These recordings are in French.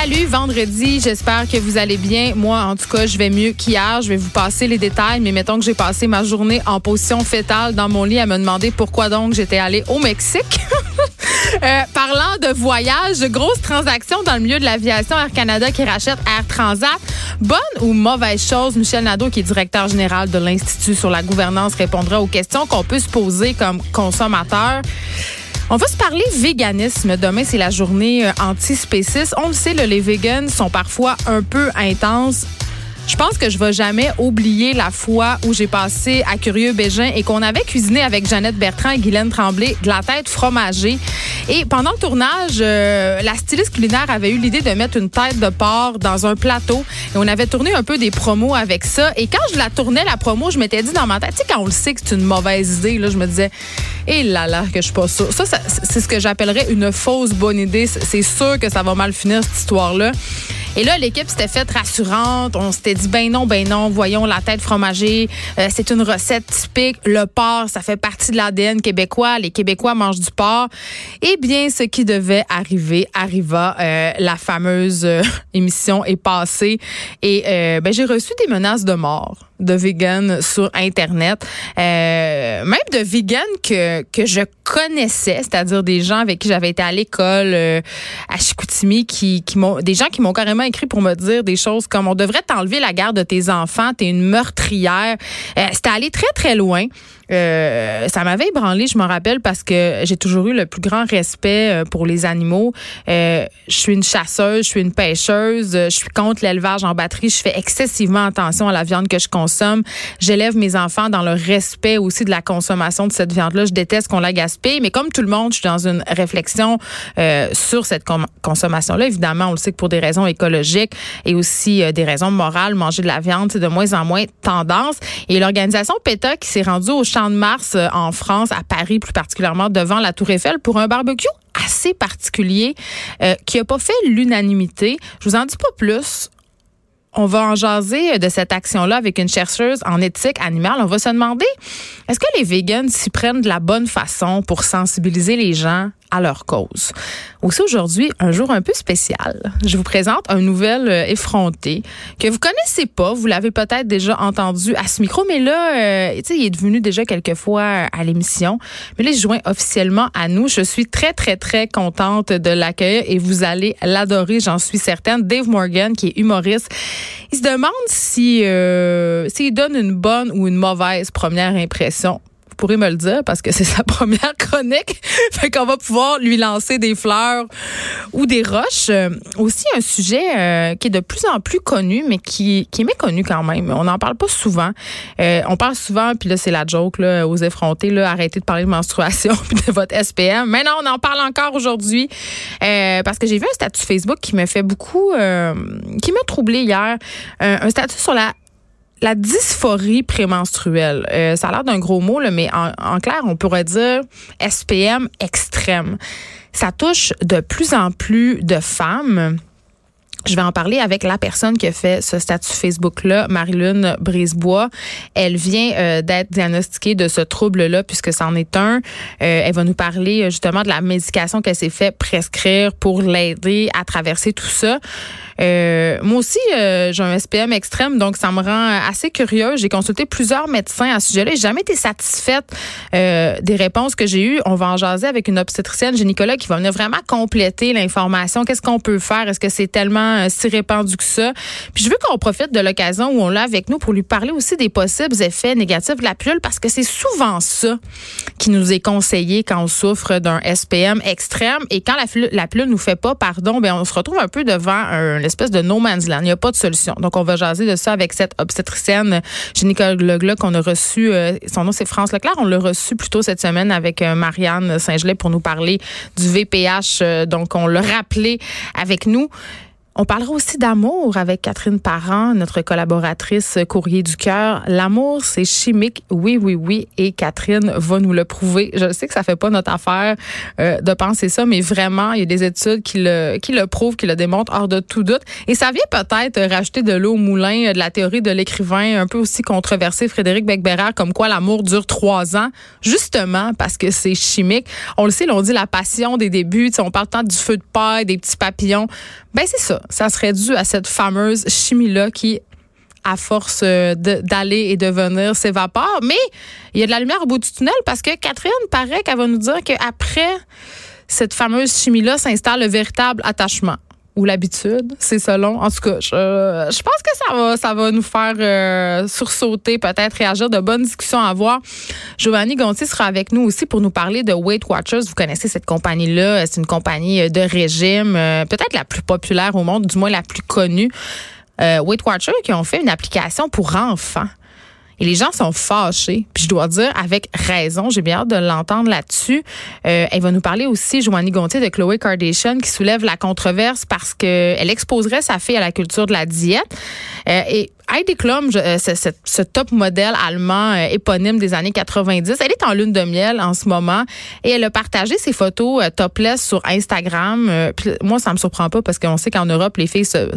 Salut, vendredi. J'espère que vous allez bien. Moi, en tout cas, je vais mieux qu'hier. Je vais vous passer les détails, mais mettons que j'ai passé ma journée en position fétale dans mon lit à me demander pourquoi donc j'étais allée au Mexique. Euh, parlant de voyage, de grosses transactions dans le milieu de l'aviation, Air Canada qui rachète Air Transat. Bonne ou mauvaise chose? Michel Nadeau, qui est directeur général de l'Institut sur la gouvernance, répondra aux questions qu'on peut se poser comme consommateur. On va se parler véganisme. Demain, c'est la journée euh, anti-spéciste. On le sait, les vegans sont parfois un peu intenses je pense que je vais jamais oublier la fois où j'ai passé à Curieux Bégin et qu'on avait cuisiné avec Jeannette Bertrand et Guylaine Tremblay de la tête fromagée. Et pendant le tournage, euh, la styliste culinaire avait eu l'idée de mettre une tête de porc dans un plateau et on avait tourné un peu des promos avec ça. Et quand je la tournais, la promo, je m'étais dit dans ma tête, tu sais, quand on le sait que c'est une mauvaise idée, là, je me disais, et eh là là, que je suis pas sûre. Ça, ça c'est ce que j'appellerais une fausse bonne idée. C'est sûr que ça va mal finir, cette histoire-là. Et là, l'équipe s'était faite rassurante. On s'était dit, ben non, ben non, voyons la tête fromagée. Euh, c'est une recette typique. Le porc, ça fait partie de l'ADN québécois. Les Québécois mangent du porc. Eh bien, ce qui devait arriver arriva. Euh, la fameuse euh, émission est passée. Et ben, j'ai reçu des menaces de mort de vegan sur Internet, euh, même de vegan que, que je connaissais, c'est-à-dire des gens avec qui j'avais été à l'école euh, à Chicoutimi, qui, qui m'ont, des gens qui m'ont carrément écrit pour me dire des choses comme on devrait t'enlever la garde de tes enfants, t'es une meurtrière. Euh, c'était allé très très loin. Euh, ça m'avait ébranlé, je me rappelle, parce que j'ai toujours eu le plus grand respect euh, pour les animaux. Euh, je suis une chasseuse, je suis une pêcheuse, je suis contre l'élevage en batterie. Je fais excessivement attention à la viande que je consomme. J'élève mes enfants dans le respect aussi de la consommation de cette viande-là. Je déteste qu'on la gaspille, mais comme tout le monde, je suis dans une réflexion sur cette consommation-là. Évidemment, on le sait que pour des raisons écologiques et aussi des raisons morales, manger de la viande, c'est de moins en moins tendance. Et l'organisation PETA qui s'est rendue au champ de Mars euh, en France, à Paris plus particulièrement, devant la Tour Eiffel pour un barbecue assez particulier euh, qui n'a pas fait l'unanimité. Je vous en dis pas plus. On va en jaser de cette action-là avec une chercheuse en éthique animale. On va se demander, est-ce que les vegans s'y prennent de la bonne façon pour sensibiliser les gens? À leur cause. Aussi aujourd'hui, un jour un peu spécial. Je vous présente un nouvel euh, effronté que vous connaissez pas, vous l'avez peut-être déjà entendu à ce micro, mais là, euh, il est devenu déjà quelques fois à l'émission. Mais là, il se joint officiellement à nous. Je suis très, très, très contente de l'accueillir et vous allez l'adorer, j'en suis certaine. Dave Morgan, qui est humoriste, il se demande si euh, s'il donne une bonne ou une mauvaise première impression pourrez me le dire parce que c'est sa première chronique. fait qu'on va pouvoir lui lancer des fleurs ou des roches. Euh, aussi un sujet euh, qui est de plus en plus connu, mais qui, qui est méconnu quand même. On n'en parle pas souvent. Euh, on parle souvent, puis là c'est la joke là, aux effrontés, là, arrêtez de parler de menstruation puis de votre SPM. Mais non, on en parle encore aujourd'hui parce que j'ai vu un statut Facebook qui me fait beaucoup, qui m'a troublé hier. un statut sur la la dysphorie prémenstruelle, euh, ça a l'air d'un gros mot, là, mais en, en, clair, on pourrait dire SPM extrême. Ça touche de plus en plus de femmes. Je vais en parler avec la personne qui a fait ce statut Facebook-là, Marilyn Brisebois. Elle vient euh, d'être diagnostiquée de ce trouble-là puisque c'en est un. Euh, elle va nous parler justement de la médication qu'elle s'est fait prescrire pour l'aider à traverser tout ça. Euh, moi aussi, euh, j'ai un SPM extrême, donc ça me rend assez curieux. J'ai consulté plusieurs médecins à ce sujet-là. J'ai jamais été satisfaite euh, des réponses que j'ai eues. On va en jaser avec une obstétricienne gynécologue qui va venir vraiment compléter l'information. Qu'est-ce qu'on peut faire? Est-ce que c'est tellement si répandu que ça? Puis je veux qu'on profite de l'occasion où on l'a avec nous pour lui parler aussi des possibles effets négatifs de la pilule parce que c'est souvent ça qui nous est conseillé quand on souffre d'un SPM extrême et quand la, la pilule nous fait pas pardon, ben on se retrouve un peu devant un espèce de no man's land. Il n'y a pas de solution. Donc, on va jaser de ça avec cette obstétricienne gynécologue-là qu'on a reçue. Euh, son nom, c'est France Leclerc. On l'a reçu plus tôt cette semaine avec euh, Marianne Saint-Gelais pour nous parler du VPH. Euh, donc, on l'a rappelé avec nous. On parlera aussi d'amour avec Catherine Parent, notre collaboratrice courrier du cœur. L'amour, c'est chimique, oui, oui, oui, et Catherine va nous le prouver. Je sais que ça fait pas notre affaire euh, de penser ça, mais vraiment, il y a des études qui le, qui le prouvent, qui le démontrent hors de tout doute. Et ça vient peut-être rajouter de l'eau au moulin de la théorie de l'écrivain un peu aussi controversé Frédéric Becbérard, comme quoi l'amour dure trois ans, justement parce que c'est chimique. On le sait, on dit la passion des débuts, on parle tant du feu de paille, des petits papillons. Ben c'est ça ça, serait dû à cette fameuse chimie-là qui à force euh, d'aller et de venir s'évapore. Mais il y a de la lumière au bout du tunnel parce que Catherine paraît qu'elle va nous dire qu'après cette fameuse chimie-là s'installe le véritable attachement ou l'habitude, c'est selon. En tout cas, je, je, pense que ça va, ça va nous faire euh, sursauter, peut-être réagir, de bonnes discussions à avoir. Giovanni Gontier sera avec nous aussi pour nous parler de Weight Watchers. Vous connaissez cette compagnie-là, c'est une compagnie de régime, euh, peut-être la plus populaire au monde, du moins la plus connue. Euh, Weight Watchers qui ont fait une application pour enfants. Et les gens sont fâchés. Puis je dois dire, avec raison, j'ai bien hâte de l'entendre là-dessus. Euh, elle va nous parler aussi, Joanie Gontier, de Chloé Kardashian, qui soulève la controverse parce qu'elle exposerait sa fille à la culture de la diète. Euh, et Heidi Klum, euh, ce, top modèle allemand euh, éponyme des années 90, elle est en lune de miel en ce moment et elle a partagé ses photos euh, topless sur Instagram. moi, ça me surprend pas parce qu'on sait qu'en Europe, les filles se,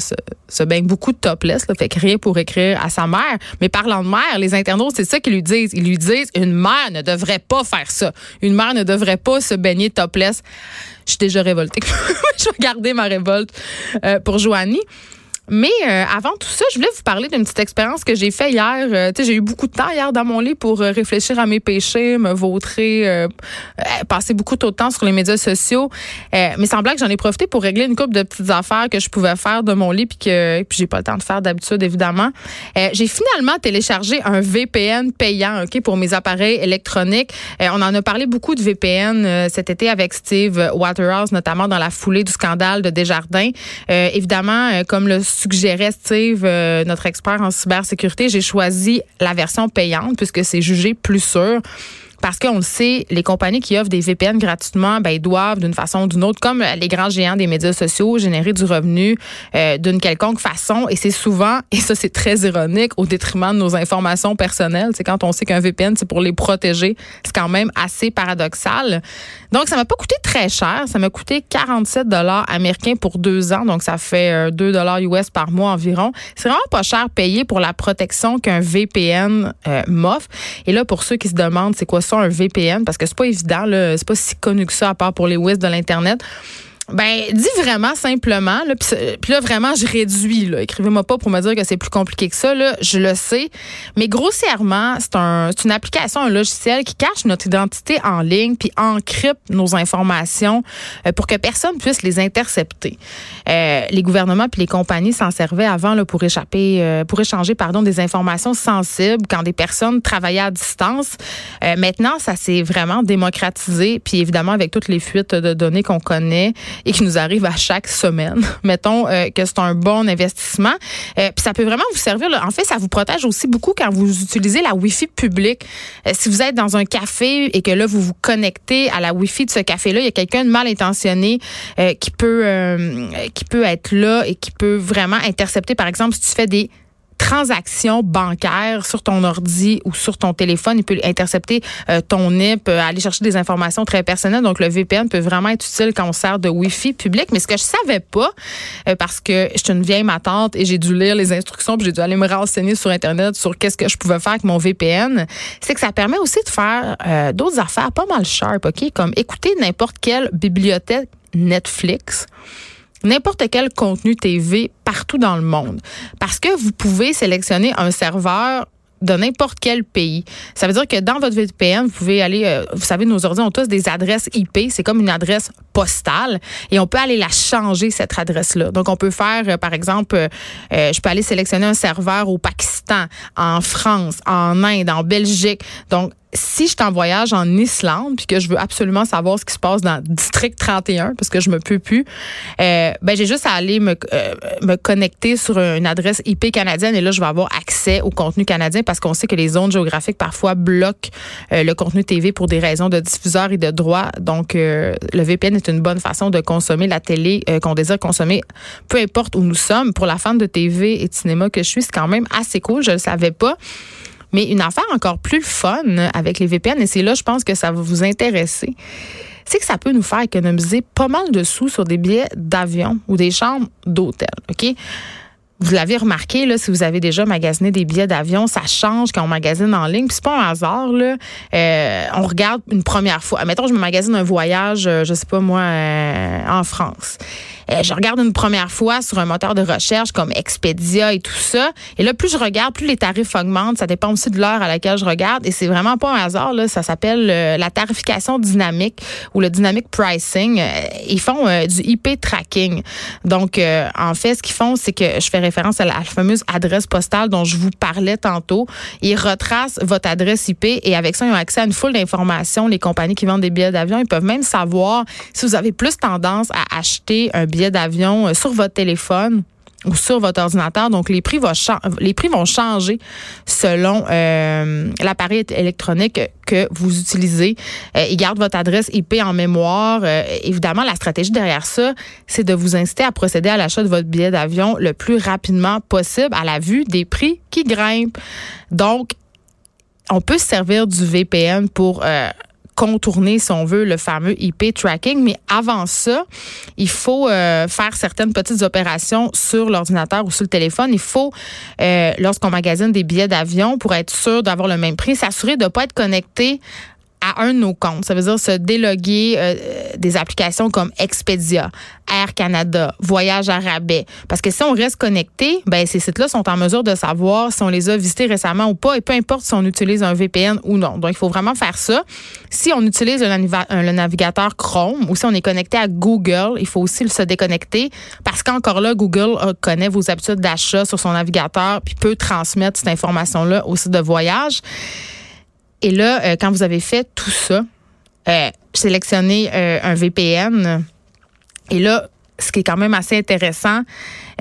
se, baignent beaucoup de topless, là, fait que rien pour écrire à sa mère. Mais parlant de mère, les internautes, c'est ça qu'ils lui disent. Ils lui disent une mère ne devrait pas faire ça. Une mère ne devrait pas se baigner topless. Je suis déjà révoltée. je vais garder ma révolte pour Joanie. Mais euh, avant tout ça, je voulais vous parler d'une petite expérience que j'ai fait hier. Euh, j'ai eu beaucoup de temps hier dans mon lit pour euh, réfléchir à mes péchés, me vautrer, passer beaucoup trop de temps sur les médias sociaux. mais semblait que j'en ai profité pour régler une couple de petites affaires que je pouvais faire de mon lit puis que puis j'ai pas le temps de faire d'habitude évidemment. j'ai finalement téléchargé un VPN payant, OK, pour mes appareils électroniques. on en a parlé beaucoup de VPN cet été avec Steve Waterhouse notamment dans la foulée du scandale de Desjardins. évidemment comme le suggérait Steve, euh, notre expert en cybersécurité, j'ai choisi la version payante puisque c'est jugé plus sûr. Parce qu'on le sait, les compagnies qui offrent des VPN gratuitement, ben, doivent d'une façon ou d'une autre, comme les grands géants des médias sociaux, générer du revenu euh, d'une quelconque façon. Et c'est souvent, et ça c'est très ironique, au détriment de nos informations personnelles. C'est quand on sait qu'un VPN, c'est pour les protéger. C'est quand même assez paradoxal. Donc, ça m'a pas coûté très cher. Ça m'a coûté 47 dollars américains pour deux ans. Donc, ça fait 2 euh, dollars US par mois environ. C'est vraiment pas cher payé pour la protection qu'un VPN euh, m'offre. Et là, pour ceux qui se demandent c'est quoi ça un VPN parce que c'est pas évident, c'est pas si connu que ça à part pour les WIS de l'Internet. Ben, dis vraiment simplement, puis là, vraiment, je réduis. Écrivez-moi pas pour me dire que c'est plus compliqué que ça. Là. Je le sais. Mais grossièrement, c'est un, une application, un logiciel qui cache notre identité en ligne puis encrypte nos informations euh, pour que personne puisse les intercepter. Euh, les gouvernements puis les compagnies s'en servaient avant là, pour échapper, euh, pour échanger pardon, des informations sensibles quand des personnes travaillaient à distance. maintenant, ça s'est vraiment démocratisé. Puis évidemment, avec toutes les fuites de données qu'on connaît, et qui nous arrive à chaque semaine. Mettons euh, que c'est un bon investissement. Euh, puis ça peut vraiment vous servir. En fait, ça vous protège aussi beaucoup quand vous utilisez la Wi-Fi publique. Euh, si vous êtes dans un café et que là, vous vous connectez à la Wi-Fi de ce café-là, il y a quelqu'un de mal intentionné qui peut qui peut être là et qui peut vraiment intercepter, par exemple, si tu fais des transaction bancaire sur ton ordi ou sur ton téléphone. Il peut intercepter euh, ton NIP, euh, aller chercher des informations très personnelles. Donc, le VPN peut vraiment être utile quand on sert de Wi-Fi public. Mais ce que je savais pas, euh, parce que je une vieille matante et j'ai dû lire les instructions puis j'ai dû aller me renseigner sur Internet sur qu'est-ce que je pouvais faire avec mon VPN, c'est que ça permet aussi de faire d'autres affaires pas mal sharp, OK? Comme écouter n'importe quelle bibliothèque Netflix n'importe quel contenu TV partout dans le monde. Parce que vous pouvez sélectionner un serveur de n'importe quel pays. Ça veut dire que dans votre VPN, vous pouvez aller, euh, vous savez, nos ordi ont tous des adresses IP. C'est comme une adresse postale et on peut aller la changer, cette adresse-là. Donc, on peut faire, euh, par exemple, euh, je peux aller sélectionner un serveur au Pakistan, en France, en Inde, en Belgique. Donc, si je suis en voyage en Islande puis que je veux absolument savoir ce qui se passe dans district 31 parce que je me peux plus, euh, ben j'ai juste à aller me, euh, me connecter sur une adresse IP canadienne et là je vais avoir accès au contenu canadien parce qu'on sait que les zones géographiques parfois bloquent euh, le contenu TV pour des raisons de diffuseurs et de droits. Donc le VPN est une bonne façon de consommer la télé qu'on désire consommer, peu importe où nous sommes. Pour la fan de TV et de cinéma que je suis, c'est quand même assez cool. Je le savais pas. Mais une affaire encore plus fun avec les VPN, et c'est là, je pense que ça va vous intéresser, c'est que ça peut nous faire économiser pas mal de sous sur des billets d'avion ou des chambres d'hôtel. OK? Vous l'avez remarqué, là, si vous avez déjà magasiné des billets d'avion, ça change quand on magasine en ligne. Puis c'est pas un hasard, là. Euh, on regarde une première fois. Mettons, je me magasine un voyage, euh, je sais pas moi, euh, en France. je regarde une première fois sur un moteur de recherche comme Expedia et tout ça. Et là, plus je regarde, plus les tarifs augmentent. Ça dépend aussi de l'heure à laquelle je regarde. Et c'est vraiment pas un hasard, là. Ça s'appelle la tarification dynamique ou le dynamic pricing. Ils font du IP tracking. Donc, en fait, ce qu'ils font, c'est que je fais référence à la, fameuse adresse postale dont je vous parlais tantôt. Ils retracent votre adresse IP et avec ça, ils ont accès à une foule d'informations. Les compagnies qui vendent des billets d'avion, ils peuvent même savoir si vous avez plus tendance à acheter un billet d'avion euh, sur votre téléphone ou sur votre ordinateur. Donc, les prix, vont les prix vont changer selon euh, l'appareil électronique que vous utilisez. Euh, ils gardent votre adresse IP en mémoire. Euh, évidemment, la stratégie derrière ça, c'est de vous inciter à procéder à l'achat de votre billet d'avion le plus rapidement possible à la vue des prix qui grimpent. Donc, on peut se servir du VPN pour contourner, si on veut, le fameux IP tracking. Mais avant ça, il faut euh, faire certaines petites opérations sur l'ordinateur ou sur le téléphone. Il faut, euh, lorsqu'on magasine des billets d'avion, pour être sûr d'avoir le même prix, s'assurer de ne pas être connecté à un de nos comptes. Ça veut dire se déloguer euh, des applications comme Expedia, Air Canada, Voyage à rabais. Parce que si on reste connecté, ben ces sites-là sont en mesure de savoir si on les a visités récemment ou pas, et peu importe si on utilise un VPN ou non. Donc, il faut vraiment faire ça. Si on utilise le, navigateur Chrome ou si on est connecté à Google, il faut aussi se déconnecter parce qu'encore là, Google euh, connaît vos habitudes d'achat sur son navigateur puis peut transmettre cette information-là au site de voyage. Et là, euh, quand vous avez fait tout ça, euh, sélectionnez euh, un VPN. Et là, ce qui est quand même assez intéressant,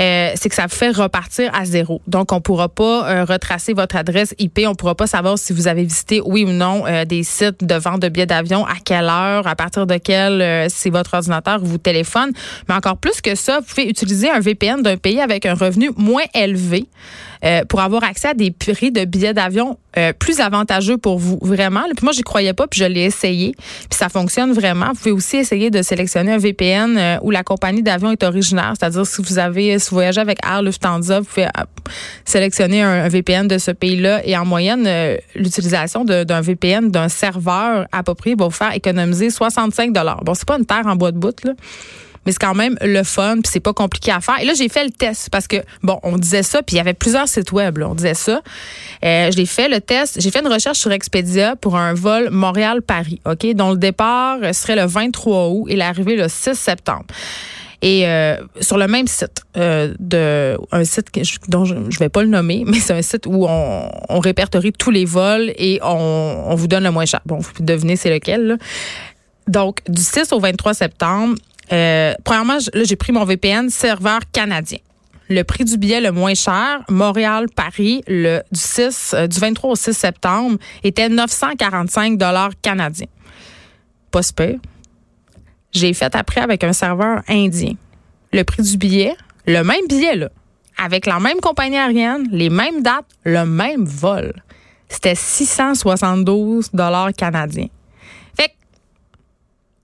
euh, c'est que ça vous fait repartir à zéro. Donc, on pourra pas retracer votre adresse IP. On pourra pas savoir si vous avez visité, oui ou non, des sites de vente de billets d'avion, à quelle heure, à partir de quel, c'est votre ordinateur ou vous téléphone. Mais encore plus que ça, vous pouvez utiliser un VPN d'un pays avec un revenu moins élevé. Euh, pour avoir accès à des prix de billets d'avion euh, plus avantageux pour vous, vraiment. Puis moi, j'y croyais pas, puis je l'ai essayé, puis ça fonctionne vraiment. Vous pouvez aussi essayer de sélectionner un VPN euh, où la compagnie d'avion est originaire, c'est-à-dire si vous avez, si vous voyagez avec Air Lufthansa, vous pouvez sélectionner un, VPN de ce pays-là et en moyenne, l'utilisation d'un VPN d'un serveur approprié va vous faire économiser 65 dollars. Bon, c'est pas une terre en bois de bout mais c'est quand même le fun, puis c'est pas compliqué à faire. Et là, j'ai fait le test parce que, bon, on disait ça, puis il y avait plusieurs sites web, on disait ça. Euh, j'ai fait le test, j'ai fait une recherche sur Expedia pour un vol Montréal-Paris, OK, dont le départ serait le 23 août et l'arrivée le 6 septembre. Et euh, sur le même site, euh, de un site dont je, ne vais pas le nommer, mais c'est un site où on, répertorie tous les vols et on, on vous donne le moins cher. Bon, vous devinez c'est lequel. Là. Donc, du 6 au 23 septembre, euh, premièrement, là, j'ai pris mon VPN serveur canadien. Le prix du billet le moins cher, Montréal-Paris, le du 6, euh, du 23 au 6 septembre, était 945 dollars canadiens. Pas super. J'ai fait après avec un serveur indien. Le prix du billet, le même billet là, avec la même compagnie aérienne, les mêmes dates, le même vol. C'était 672 dollars canadiens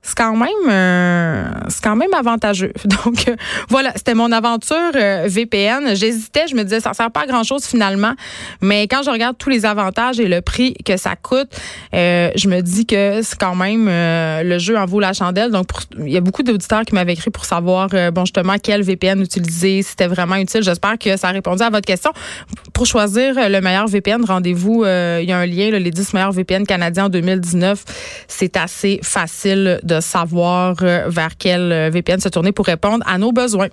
c'est quand même euh, c'est quand même avantageux. Donc euh, voilà, c'était mon aventure euh, VPN. J'hésitais, je me disais ça sert pas à grand chose finalement, mais quand je regarde tous les avantages et le prix que ça coûte, je me dis que c'est quand même le jeu en vaut la chandelle. Donc il y a beaucoup d'auditeurs qui m'avaient écrit pour savoir bon justement quel VPN utiliser, si c'était vraiment utile. J'espère que ça a répondu à votre question. Pour choisir le meilleur VPN, rendez-vous il y a un lien les 10 meilleurs VPN canadiens en 2019. C'est assez facile de savoir euh, vers quel euh, VPN se tourner pour répondre à nos besoins.